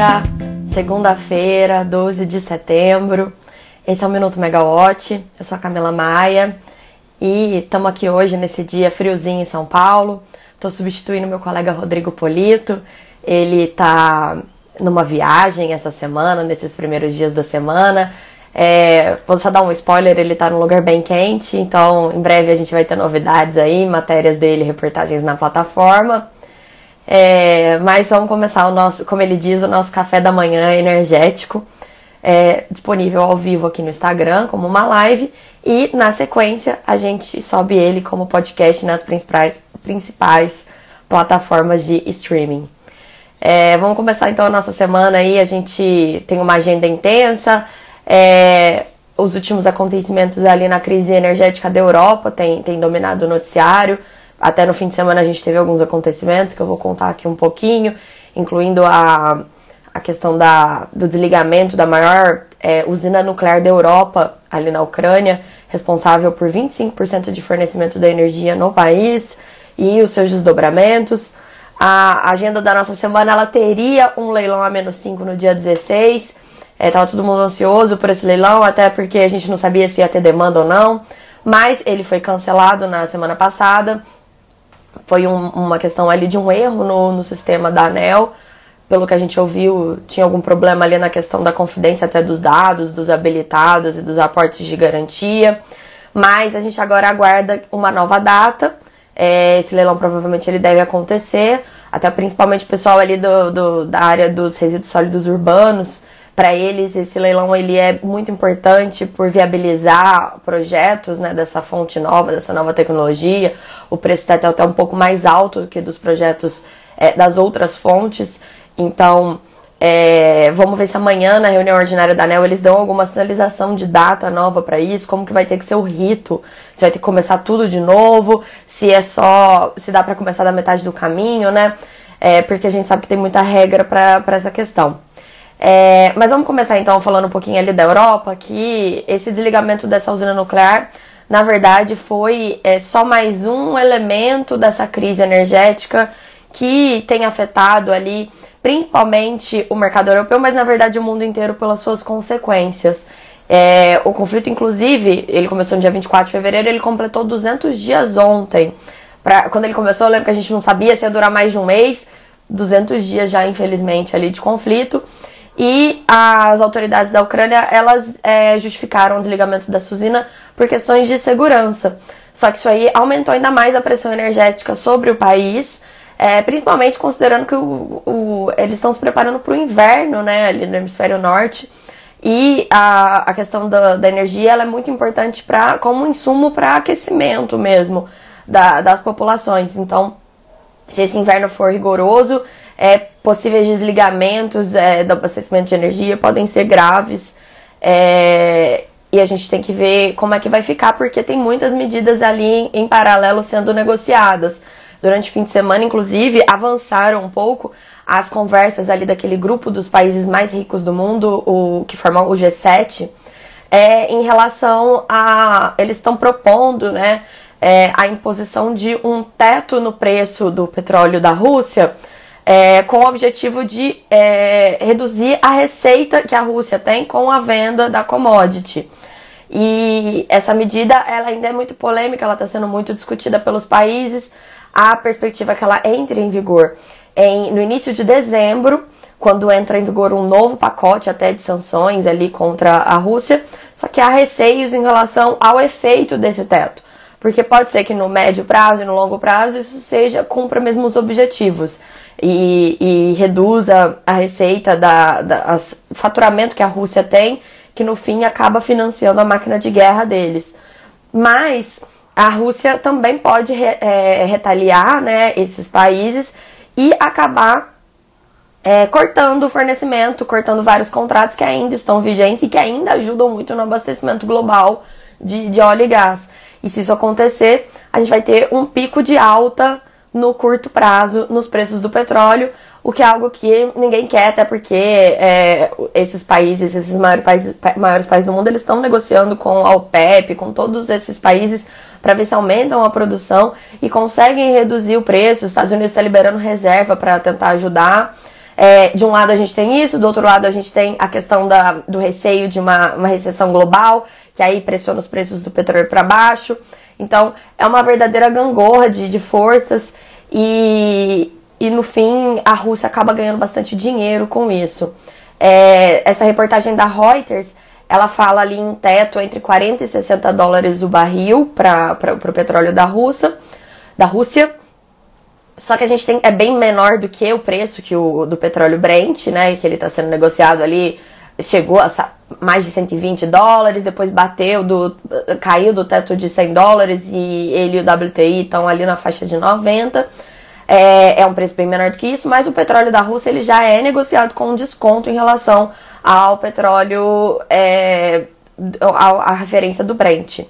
dia, segunda-feira, 12 de setembro. Esse é o Minuto Megawatt. Eu sou a Camila Maia e estamos aqui hoje nesse dia friozinho em São Paulo. Estou substituindo meu colega Rodrigo Polito. Ele está numa viagem essa semana, nesses primeiros dias da semana. É, vou só dar um spoiler, ele está num lugar bem quente, então em breve a gente vai ter novidades aí, matérias dele, reportagens na plataforma. É, mas vamos começar o nosso, como ele diz, o nosso café da manhã energético, é, disponível ao vivo aqui no Instagram, como uma live, e na sequência a gente sobe ele como podcast nas principais, principais plataformas de streaming. É, vamos começar então a nossa semana aí, a gente tem uma agenda intensa, é, os últimos acontecimentos ali na crise energética da Europa tem, tem dominado o noticiário, até no fim de semana a gente teve alguns acontecimentos que eu vou contar aqui um pouquinho, incluindo a, a questão da, do desligamento da maior é, usina nuclear da Europa, ali na Ucrânia, responsável por 25% de fornecimento da energia no país e os seus desdobramentos. A agenda da nossa semana ela teria um leilão a menos 5 no dia 16. É, tava todo mundo ansioso por esse leilão, até porque a gente não sabia se ia ter demanda ou não. Mas ele foi cancelado na semana passada foi um, uma questão ali de um erro no, no sistema da ANEL. Pelo que a gente ouviu, tinha algum problema ali na questão da confidência até dos dados, dos habilitados e dos aportes de garantia. Mas a gente agora aguarda uma nova data. É, esse leilão provavelmente ele deve acontecer, até principalmente o pessoal ali do, do, da área dos resíduos sólidos urbanos para eles esse leilão ele é muito importante por viabilizar projetos né, dessa fonte nova, dessa nova tecnologia. O preço está até um pouco mais alto do que dos projetos é, das outras fontes. Então, é, vamos ver se amanhã na reunião ordinária da ANEL eles dão alguma sinalização de data nova para isso, como que vai ter que ser o rito, se vai ter que começar tudo de novo, se é só, se dá para começar da metade do caminho, né? É, porque a gente sabe que tem muita regra para essa questão. É, mas vamos começar então falando um pouquinho ali da Europa, que esse desligamento dessa usina nuclear, na verdade, foi é, só mais um elemento dessa crise energética que tem afetado ali principalmente o mercado europeu, mas na verdade o mundo inteiro pelas suas consequências. É, o conflito, inclusive, ele começou no dia 24 de fevereiro, ele completou 200 dias ontem. Pra, quando ele começou, eu lembro que a gente não sabia se ia durar mais de um mês, 200 dias já, infelizmente, ali de conflito. E as autoridades da Ucrânia, elas é, justificaram o desligamento dessa usina por questões de segurança. Só que isso aí aumentou ainda mais a pressão energética sobre o país, é, principalmente considerando que o, o, eles estão se preparando para o inverno, né, ali no hemisfério norte. E a, a questão da, da energia ela é muito importante pra, como insumo para aquecimento mesmo da, das populações. Então, se esse inverno for rigoroso, é, possíveis desligamentos é, do abastecimento de energia podem ser graves. É, e a gente tem que ver como é que vai ficar, porque tem muitas medidas ali em paralelo sendo negociadas. Durante o fim de semana, inclusive, avançaram um pouco as conversas ali daquele grupo dos países mais ricos do mundo, o que formam o G7, é, em relação a. Eles estão propondo, né? É, a imposição de um teto no preço do petróleo da Rússia, é, com o objetivo de é, reduzir a receita que a Rússia tem com a venda da commodity. E essa medida ela ainda é muito polêmica, ela está sendo muito discutida pelos países. A perspectiva é que ela entre em vigor em, no início de dezembro, quando entra em vigor um novo pacote até de sanções ali contra a Rússia. Só que há receios em relação ao efeito desse teto. Porque pode ser que no médio prazo e no longo prazo isso seja cumpra mesmo os objetivos e, e reduza a receita da, da as, o faturamento que a Rússia tem, que no fim acaba financiando a máquina de guerra deles. Mas a Rússia também pode re, é, retaliar né, esses países e acabar é, cortando o fornecimento, cortando vários contratos que ainda estão vigentes e que ainda ajudam muito no abastecimento global de, de óleo e gás. E se isso acontecer, a gente vai ter um pico de alta no curto prazo nos preços do petróleo, o que é algo que ninguém quer, até porque é, esses países, esses maiores países, maiores países do mundo, eles estão negociando com a OPEP, com todos esses países, para ver se aumentam a produção e conseguem reduzir o preço. Os Estados Unidos está liberando reserva para tentar ajudar. É, de um lado a gente tem isso, do outro lado a gente tem a questão da, do receio de uma, uma recessão global, que aí pressiona os preços do petróleo para baixo. Então é uma verdadeira gangorra de, de forças e, e no fim a Rússia acaba ganhando bastante dinheiro com isso. É, essa reportagem da Reuters ela fala ali em teto entre 40 e 60 dólares o barril para o petróleo da Rússia, da Rússia. Só que a gente tem é bem menor do que o preço que o do petróleo Brent, né, que ele está sendo negociado ali, chegou a mais de 120 dólares, depois bateu do caiu do teto de 100 dólares e ele e o WTI estão ali na faixa de 90. É, é um preço bem menor do que isso, mas o petróleo da Rússia ele já é negociado com um desconto em relação ao petróleo, é, a, a referência do Brent.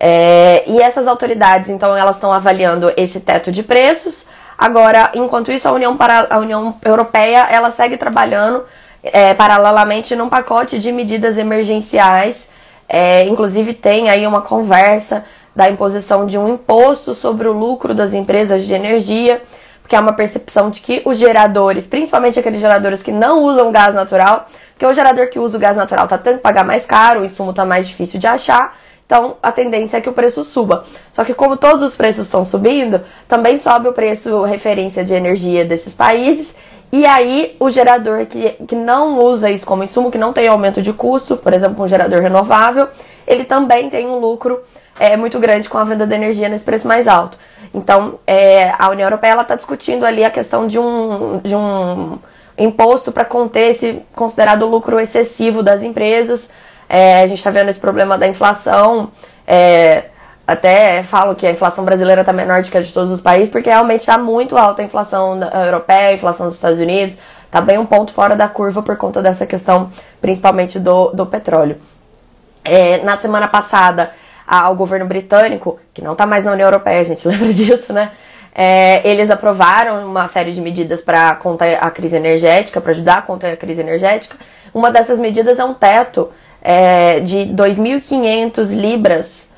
É, e essas autoridades, então, elas estão avaliando esse teto de preços. Agora, enquanto isso, a União, para, a União Europeia ela segue trabalhando é, paralelamente num pacote de medidas emergenciais. É, inclusive, tem aí uma conversa da imposição de um imposto sobre o lucro das empresas de energia, porque há uma percepção de que os geradores, principalmente aqueles geradores que não usam gás natural, porque o gerador que usa o gás natural está tendo que pagar mais caro, o insumo está mais difícil de achar, então a tendência é que o preço suba. Só que como todos os preços estão subindo, também sobe o preço referência de energia desses países. E aí o gerador que, que não usa isso como insumo, que não tem aumento de custo, por exemplo, um gerador renovável, ele também tem um lucro é, muito grande com a venda de energia nesse preço mais alto. Então é, a União Europeia está discutindo ali a questão de um, de um imposto para conter esse considerado lucro excessivo das empresas. É, a gente está vendo esse problema da inflação. É, até falo que a inflação brasileira está menor do que a de todos os países, porque realmente está muito alta a inflação europeia, a inflação dos Estados Unidos. Está bem um ponto fora da curva por conta dessa questão, principalmente do, do petróleo. É, na semana passada, o governo britânico, que não está mais na União Europeia, a gente lembra disso, né? É, eles aprovaram uma série de medidas para conter a crise energética, para ajudar a conter a crise energética. Uma dessas medidas é um teto é, de 2.500 libras,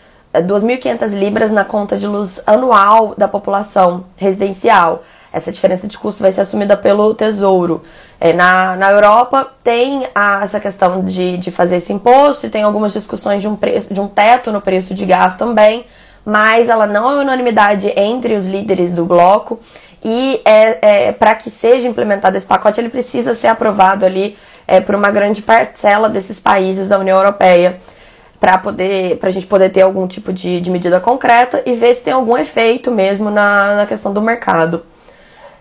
2.500 é, libras na conta de luz anual da população residencial. Essa diferença de custo vai ser assumida pelo Tesouro. É, na, na Europa tem a, essa questão de, de fazer esse imposto e tem algumas discussões de um, preço, de um teto no preço de gás também mas ela não é unanimidade entre os líderes do bloco. E é, é para que seja implementado esse pacote, ele precisa ser aprovado ali é, por uma grande parcela desses países da União Europeia para poder para a gente poder ter algum tipo de, de, medida concreta e ver se tem algum efeito mesmo na, na questão do mercado.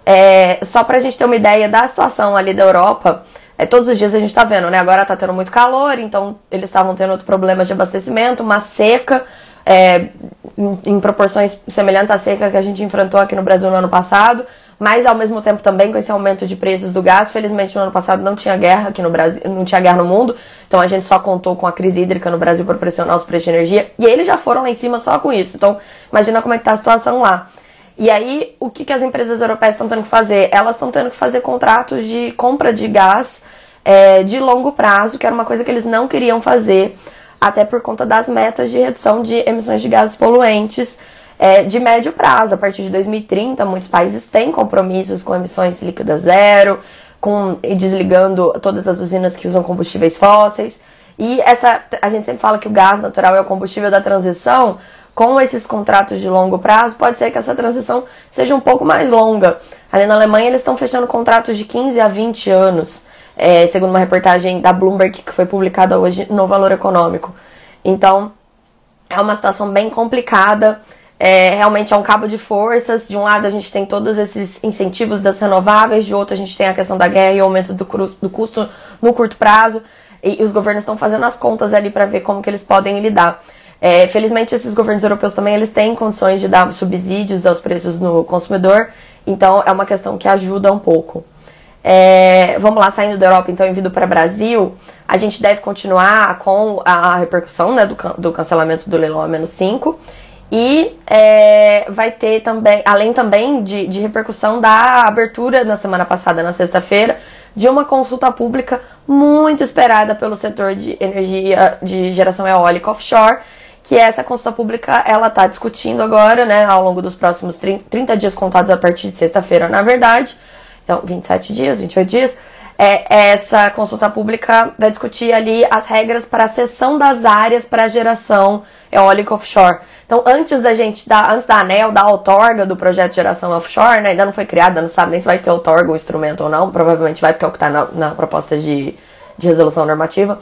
É, só para a gente ter uma ideia da situação ali da Europa, é, todos os dias a gente está vendo, né? Agora está tendo muito calor, então eles estavam tendo problemas de abastecimento, uma seca, é, em, em, proporções semelhantes à seca que a gente enfrentou aqui no Brasil no ano passado, mas ao mesmo tempo também com esse aumento de preços do gás. Felizmente no ano passado não tinha guerra aqui no Brasil, não tinha guerra no mundo, então a gente só contou com a crise hídrica no Brasil para pressionar os preços de energia e eles já foram lá em cima só com isso. Então imagina como é que tá a situação lá. E aí, o que, que as empresas europeias estão tendo que fazer? Elas estão tendo que fazer contratos de compra de gás é, de longo prazo, que era uma coisa que eles não queriam fazer até por conta das metas de redução de emissões de gases poluentes é, de médio prazo. A partir de 2030, muitos países têm compromissos com emissões líquidas zero, com desligando todas as usinas que usam combustíveis fósseis. E essa, a gente sempre fala que o gás natural é o combustível da transição. Com esses contratos de longo prazo, pode ser que essa transição seja um pouco mais longa. Ali na Alemanha, eles estão fechando contratos de 15 a 20 anos é, segundo uma reportagem da Bloomberg que foi publicada hoje no Valor Econômico. Então, é uma situação bem complicada. É, realmente é um cabo de forças. De um lado, a gente tem todos esses incentivos das renováveis, de outro, a gente tem a questão da guerra e o aumento do, do custo no curto prazo. E, e os governos estão fazendo as contas ali para ver como que eles podem lidar. É, felizmente, esses governos europeus também eles têm condições de dar subsídios aos preços no consumidor, então é uma questão que ajuda um pouco. É, vamos lá, saindo da Europa, então, vindo para o Brasil, a gente deve continuar com a repercussão né, do, do cancelamento do leilão a menos 5. E é, vai ter também, além também de, de repercussão da abertura na semana passada, na sexta-feira, de uma consulta pública muito esperada pelo setor de energia de geração eólica offshore, que essa consulta pública ela está discutindo agora, né, ao longo dos próximos 30 dias contados a partir de sexta-feira, na verdade, então 27 dias, 28 dias, é, essa consulta pública vai discutir ali as regras para a cessão das áreas para geração eólica offshore. Então, antes da gente dar, antes da ANEL dar a outorga do projeto geração offshore, né, ainda não foi criado, não sabe nem se vai ter outorga o instrumento ou não, provavelmente vai, porque é o que está na, na, proposta de, de resolução normativa.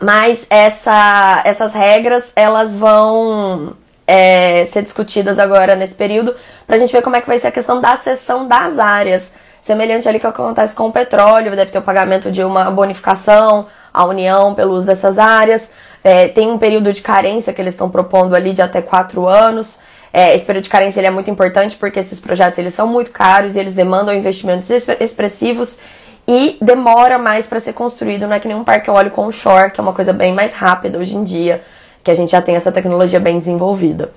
Mas essa, essas regras, elas vão é, ser discutidas agora nesse período, para a gente ver como é que vai ser a questão da cessão das áreas. Semelhante ali que acontece com o petróleo, deve ter o pagamento de uma bonificação à União pelo uso dessas áreas. É, tem um período de carência que eles estão propondo ali de até quatro anos. É, esse período de carência ele é muito importante porque esses projetos eles são muito caros e eles demandam investimentos expressivos e demora mais para ser construído, não é que nem um parque eólico onshore, que é uma coisa bem mais rápida hoje em dia, que a gente já tem essa tecnologia bem desenvolvida.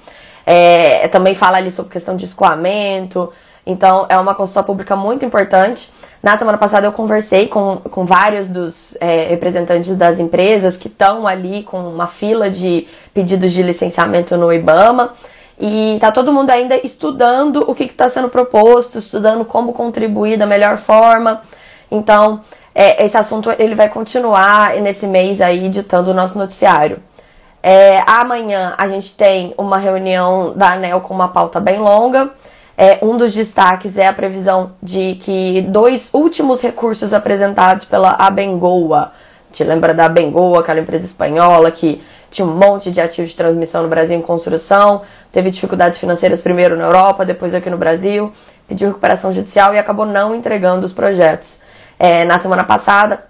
É, também fala ali sobre questão de escoamento, então é uma consulta pública muito importante. Na semana passada eu conversei com, com vários dos é, representantes das empresas que estão ali com uma fila de pedidos de licenciamento no IBAMA. E tá todo mundo ainda estudando o que está sendo proposto, estudando como contribuir da melhor forma. Então, é, esse assunto ele vai continuar nesse mês aí ditando o nosso noticiário. É, amanhã a gente tem uma reunião da ANEL com uma pauta bem longa. É, um dos destaques é a previsão de que dois últimos recursos apresentados pela Abengoa, te lembra da Abengoa, aquela empresa espanhola que tinha um monte de ativos de transmissão no Brasil em construção, teve dificuldades financeiras primeiro na Europa, depois aqui no Brasil, pediu recuperação judicial e acabou não entregando os projetos. É, na semana passada,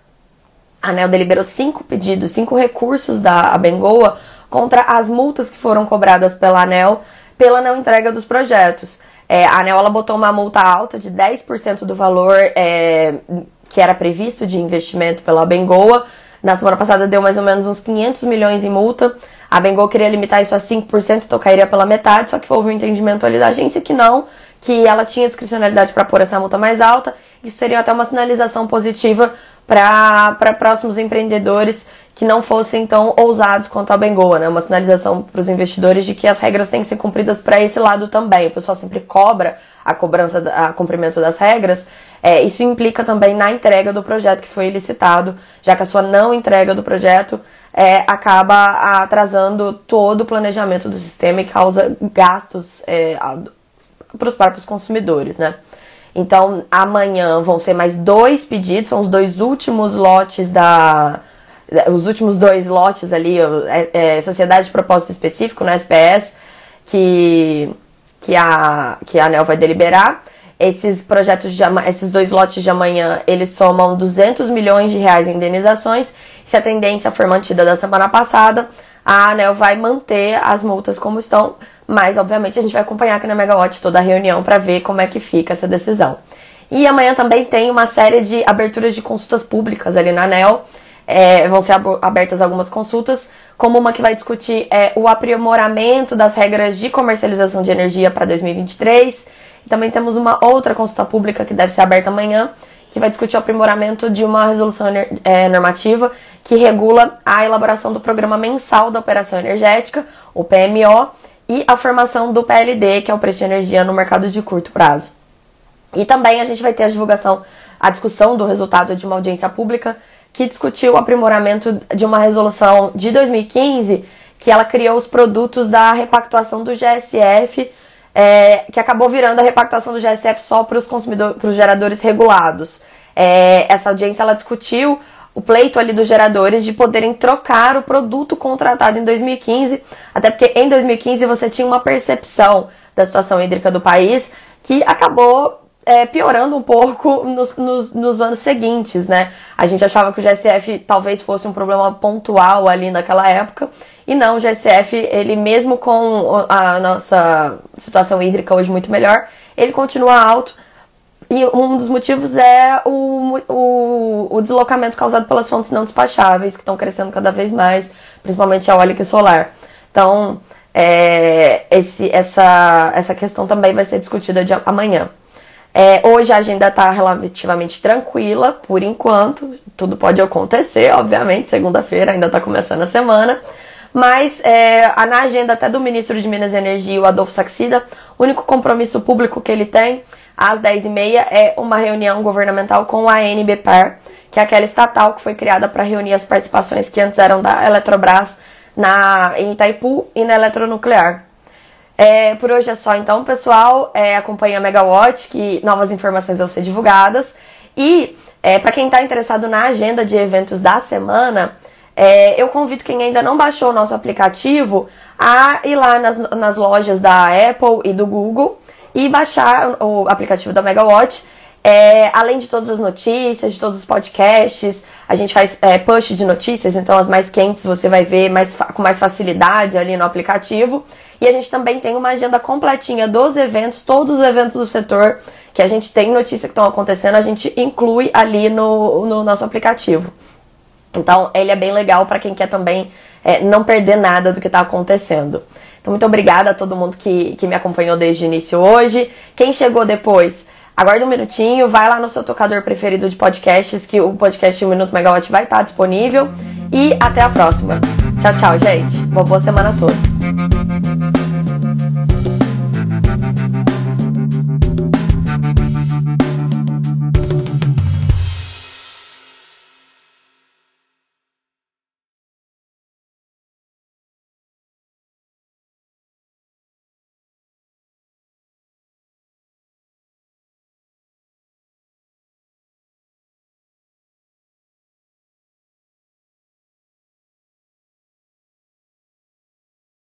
a ANEL deliberou cinco pedidos, cinco recursos da Abengoa contra as multas que foram cobradas pela ANEL pela não entrega dos projetos. É, a ANEL ela botou uma multa alta de 10% do valor é, que era previsto de investimento pela Bengoa. Na semana passada deu mais ou menos uns 500 milhões em multa. A Bengoa queria limitar isso a 5%, então cairia pela metade, só que houve um entendimento ali da agência que não, que ela tinha discricionalidade para pôr essa multa mais alta. Isso seria até uma sinalização positiva para próximos empreendedores que não fossem tão ousados quanto a Bengoa, né? Uma sinalização para os investidores de que as regras têm que ser cumpridas para esse lado também. O pessoal sempre cobra a cobrança, a cumprimento das regras. É, isso implica também na entrega do projeto que foi licitado, já que a sua não entrega do projeto é, acaba atrasando todo o planejamento do sistema e causa gastos é, para os próprios consumidores, né? Então, amanhã vão ser mais dois pedidos, são os dois últimos lotes da os últimos dois lotes ali, é, é, Sociedade de Propósito Específico, né, SPS, que, que, a, que a ANEL vai deliberar. Esses projetos, de, esses dois lotes de amanhã, eles somam 200 milhões de reais em indenizações. Se a tendência for mantida da semana passada, a ANEL vai manter as multas como estão, mas obviamente a gente vai acompanhar aqui na Megawatt toda a reunião para ver como é que fica essa decisão. E amanhã também tem uma série de aberturas de consultas públicas ali na ANEL é, vão ser abertas algumas consultas, como uma que vai discutir é, o aprimoramento das regras de comercialização de energia para 2023. E também temos uma outra consulta pública que deve ser aberta amanhã, que vai discutir o aprimoramento de uma resolução é, normativa que regula a elaboração do Programa Mensal da Operação Energética, o PMO, e a formação do PLD, que é o preço de energia no mercado de curto prazo. E também a gente vai ter a divulgação, a discussão do resultado de uma audiência pública que discutiu o aprimoramento de uma resolução de 2015 que ela criou os produtos da repactuação do GSF, é, que acabou virando a repactuação do GSF só para os consumidores, para os geradores regulados. É, essa audiência ela discutiu o pleito ali dos geradores de poderem trocar o produto contratado em 2015, até porque em 2015 você tinha uma percepção da situação hídrica do país que acabou é, piorando um pouco nos, nos, nos, anos seguintes, né? A gente achava que o GSF talvez fosse um problema pontual ali naquela época, e não, o GSF, ele mesmo com a nossa situação hídrica hoje muito melhor, ele continua alto, e um dos motivos é o, o, o deslocamento causado pelas fontes não despacháveis, que estão crescendo cada vez mais, principalmente a eólica e solar. Então, é, esse, essa, essa questão também vai ser discutida de amanhã. É, hoje a agenda está relativamente tranquila, por enquanto. Tudo pode acontecer, obviamente. Segunda-feira ainda está começando a semana. Mas é, na agenda até do ministro de Minas e Energia, o Adolfo Saxida, o único compromisso público que ele tem às 10h30 é uma reunião governamental com a NBPAR, que é aquela estatal que foi criada para reunir as participações que antes eram da Eletrobras na, em Itaipu e na Eletronuclear. É, por hoje é só então, pessoal. É, acompanhe a Megawatt, que novas informações vão ser divulgadas. E é, para quem está interessado na agenda de eventos da semana, é, eu convido quem ainda não baixou o nosso aplicativo a ir lá nas, nas lojas da Apple e do Google e baixar o aplicativo da Megawatt. É, além de todas as notícias, de todos os podcasts, a gente faz é, push de notícias, então as mais quentes você vai ver mais com mais facilidade ali no aplicativo. E a gente também tem uma agenda completinha dos eventos, todos os eventos do setor que a gente tem notícia que estão acontecendo, a gente inclui ali no, no nosso aplicativo. Então, ele é bem legal para quem quer também é, não perder nada do que está acontecendo. Então, muito obrigada a todo mundo que, que me acompanhou desde o início hoje. Quem chegou depois, aguarda um minutinho, vai lá no seu tocador preferido de podcasts, que o podcast 1 Minuto Megawatt vai estar disponível. E até a próxima. Tchau, tchau, gente. Uma boa semana a todos.